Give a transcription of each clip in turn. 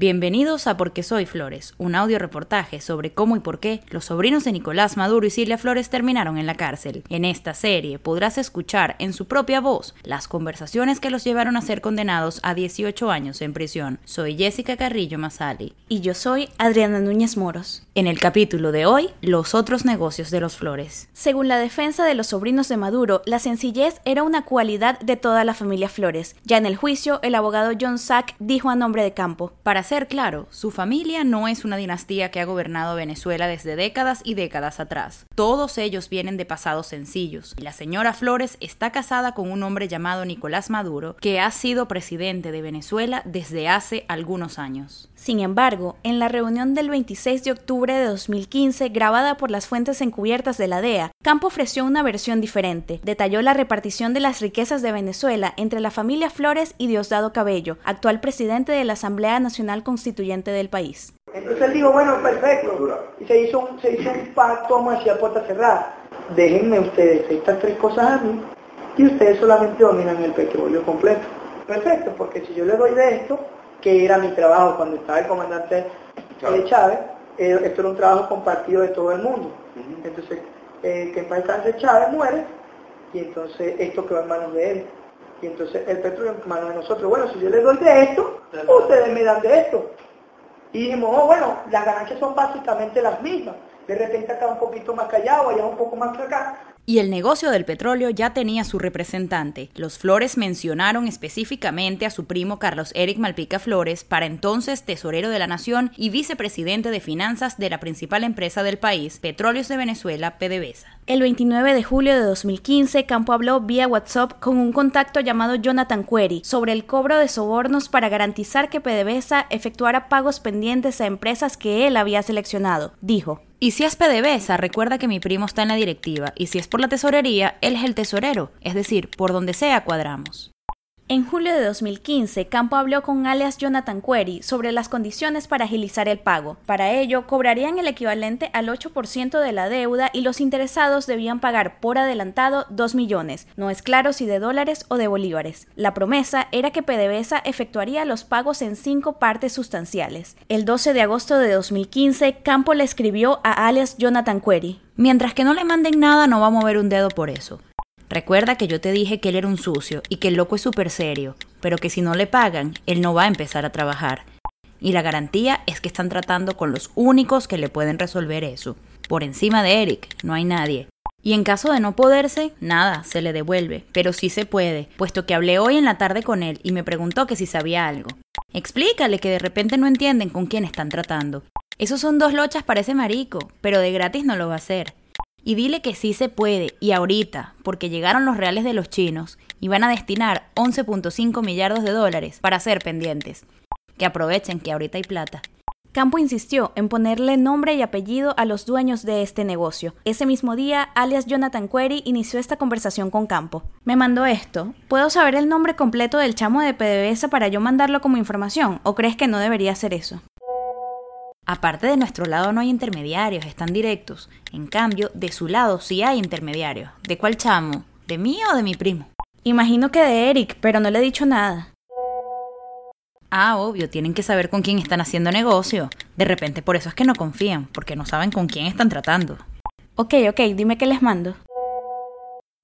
Bienvenidos a Porque Soy Flores, un audio reportaje sobre cómo y por qué los sobrinos de Nicolás Maduro y Silvia Flores terminaron en la cárcel. En esta serie podrás escuchar en su propia voz las conversaciones que los llevaron a ser condenados a 18 años en prisión. Soy Jessica Carrillo Masali. Y yo soy Adriana Núñez Moros. En el capítulo de hoy, los otros negocios de los Flores. Según la defensa de los sobrinos de Maduro, la sencillez era una cualidad de toda la familia Flores. Ya en el juicio, el abogado John Sack dijo a nombre de Campo. Para ser claro, su familia no es una dinastía que ha gobernado Venezuela desde décadas y décadas atrás. Todos ellos vienen de pasados sencillos. La señora Flores está casada con un hombre llamado Nicolás Maduro, que ha sido presidente de Venezuela desde hace algunos años. Sin embargo, en la reunión del 26 de octubre de 2015, grabada por las fuentes encubiertas de la DEA, Campo ofreció una versión diferente. Detalló la repartición de las riquezas de Venezuela entre la familia Flores y Diosdado Cabello, actual presidente de la Asamblea Nacional Constituyente del país. Entonces él dijo, bueno, perfecto. Y se hizo un, se hizo un pacto, vamos a decir, a puerta cerrada. Déjenme ustedes estas tres cosas a mí y ustedes solamente dominan el petróleo completo. Perfecto, porque si yo le doy de esto, que era mi trabajo cuando estaba el comandante de Chávez, eh, esto era un trabajo compartido de todo el mundo. Entonces, eh, que en paz Chávez muere y entonces esto quedó en manos de él. Y entonces el petróleo en manos de nosotros. Bueno, si yo les doy de esto, ustedes me dan de esto. Y dijimos, oh, bueno, las ganancias son básicamente las mismas. De repente acá un poquito más callado, allá un poco más acá, y el negocio del petróleo ya tenía su representante. Los Flores mencionaron específicamente a su primo Carlos Eric Malpica Flores, para entonces tesorero de la nación y vicepresidente de finanzas de la principal empresa del país, Petróleos de Venezuela, PDVSA. El 29 de julio de 2015, Campo habló vía WhatsApp con un contacto llamado Jonathan Query sobre el cobro de sobornos para garantizar que PDVSA efectuara pagos pendientes a empresas que él había seleccionado. Dijo, y si es PDVSA, recuerda que mi primo está en la directiva, y si es por la tesorería, él es el tesorero, es decir, por donde sea cuadramos. En julio de 2015, Campo habló con alias Jonathan Query sobre las condiciones para agilizar el pago. Para ello, cobrarían el equivalente al 8% de la deuda y los interesados debían pagar por adelantado 2 millones, no es claro si de dólares o de bolívares. La promesa era que PDVSA efectuaría los pagos en cinco partes sustanciales. El 12 de agosto de 2015, Campo le escribió a alias Jonathan Query. Mientras que no le manden nada, no va a mover un dedo por eso. Recuerda que yo te dije que él era un sucio y que el loco es súper serio, pero que si no le pagan, él no va a empezar a trabajar. Y la garantía es que están tratando con los únicos que le pueden resolver eso. Por encima de Eric, no hay nadie. Y en caso de no poderse, nada, se le devuelve, pero sí se puede, puesto que hablé hoy en la tarde con él y me preguntó que si sabía algo. Explícale que de repente no entienden con quién están tratando. Esos son dos lochas para ese marico, pero de gratis no lo va a hacer. Y dile que sí se puede, y ahorita, porque llegaron los reales de los chinos y van a destinar 11.5 millardos de dólares para ser pendientes. Que aprovechen que ahorita hay plata. Campo insistió en ponerle nombre y apellido a los dueños de este negocio. Ese mismo día, alias Jonathan Query inició esta conversación con Campo. Me mandó esto. ¿Puedo saber el nombre completo del chamo de PDVSA para yo mandarlo como información? ¿O crees que no debería hacer eso? Aparte de nuestro lado no hay intermediarios, están directos. En cambio, de su lado sí hay intermediarios. ¿De cuál chamo? ¿De mí o de mi primo? Imagino que de Eric, pero no le he dicho nada. Ah, obvio, tienen que saber con quién están haciendo negocio. De repente por eso es que no confían, porque no saben con quién están tratando. Ok, ok, dime qué les mando.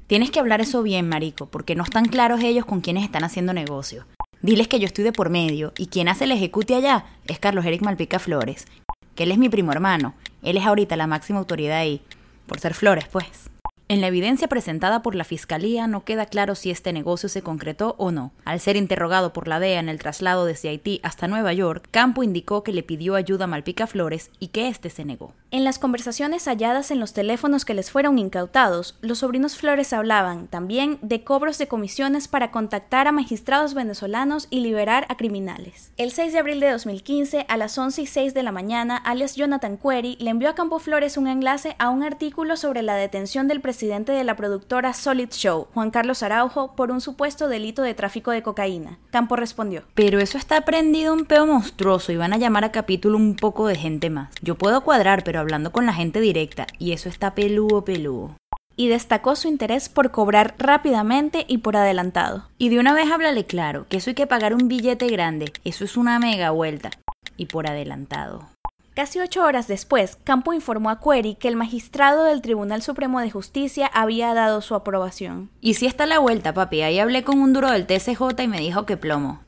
Tienes que hablar eso bien, marico, porque no están claros ellos con quiénes están haciendo negocio. Diles que yo estoy de por medio y quien hace el ejecute allá es Carlos Eric Malpica Flores, que él es mi primo hermano. Él es ahorita la máxima autoridad ahí, por ser Flores, pues. En la evidencia presentada por la Fiscalía no queda claro si este negocio se concretó o no. Al ser interrogado por la DEA en el traslado desde Haití hasta Nueva York, Campo indicó que le pidió ayuda a Malpica Flores y que éste se negó. En las conversaciones halladas en los teléfonos que les fueron incautados, los sobrinos Flores hablaban también de cobros de comisiones para contactar a magistrados venezolanos y liberar a criminales. El 6 de abril de 2015, a las 11 y 6 de la mañana, alias Jonathan Query le envió a Campo Flores un enlace a un artículo sobre la detención del presidente de la productora Solid Show, Juan Carlos Araujo, por un supuesto delito de tráfico de cocaína. Campo respondió. Pero eso está prendido un peo monstruoso y van a llamar a capítulo un poco de gente más. Yo puedo cuadrar, pero hablando con la gente directa, y eso está peludo peludo y destacó su interés por cobrar rápidamente y por adelantado. Y de una vez háblale claro, que eso hay que pagar un billete grande, eso es una mega vuelta. y por adelantado. Casi ocho horas después, Campo informó a Query que el magistrado del Tribunal Supremo de Justicia había dado su aprobación. Y si está la vuelta, papi, ahí hablé con un duro del TCJ y me dijo que plomo.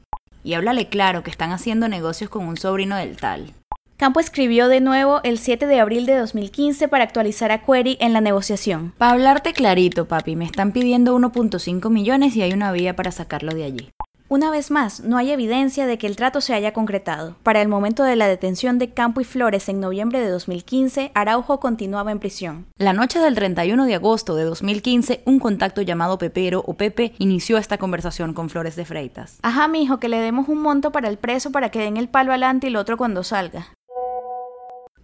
Y háblale claro que están haciendo negocios con un sobrino del tal. Campo escribió de nuevo el 7 de abril de 2015 para actualizar a Query en la negociación. Para hablarte clarito, papi, me están pidiendo 1.5 millones y hay una vía para sacarlo de allí. Una vez más, no hay evidencia de que el trato se haya concretado. Para el momento de la detención de Campo y Flores en noviembre de 2015, Araujo continuaba en prisión. La noche del 31 de agosto de 2015, un contacto llamado Pepero o Pepe inició esta conversación con Flores de Freitas. Ajá, mijo, que le demos un monto para el preso para que den el palo adelante y el otro cuando salga.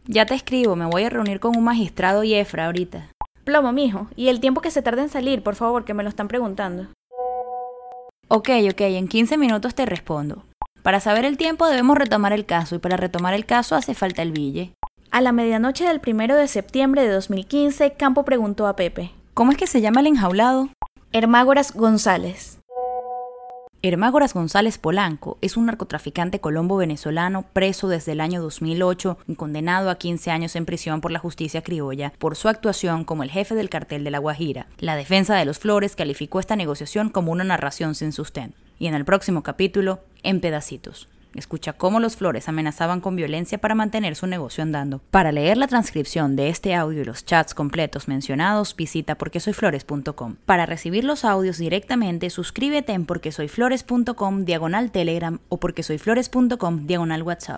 Ya te escribo, me voy a reunir con un magistrado y Efra ahorita. Plomo, mijo, y el tiempo que se tarda en salir, por favor, que me lo están preguntando. Ok, ok, en 15 minutos te respondo. Para saber el tiempo debemos retomar el caso y para retomar el caso hace falta el bille. A la medianoche del primero de septiembre de 2015, Campo preguntó a Pepe. ¿Cómo es que se llama el enjaulado? Hermágoras González. Hermágoras González Polanco es un narcotraficante colombo-venezolano preso desde el año 2008 y condenado a 15 años en prisión por la justicia criolla por su actuación como el jefe del cartel de La Guajira. La defensa de los Flores calificó esta negociación como una narración sin sustento. Y en el próximo capítulo, en pedacitos. Escucha cómo los Flores amenazaban con violencia para mantener su negocio andando. Para leer la transcripción de este audio y los chats completos mencionados, visita porquesoyflores.com. Para recibir los audios directamente, suscríbete en porquesoyflores.com diagonal Telegram o porquesoyflores.com diagonal WhatsApp.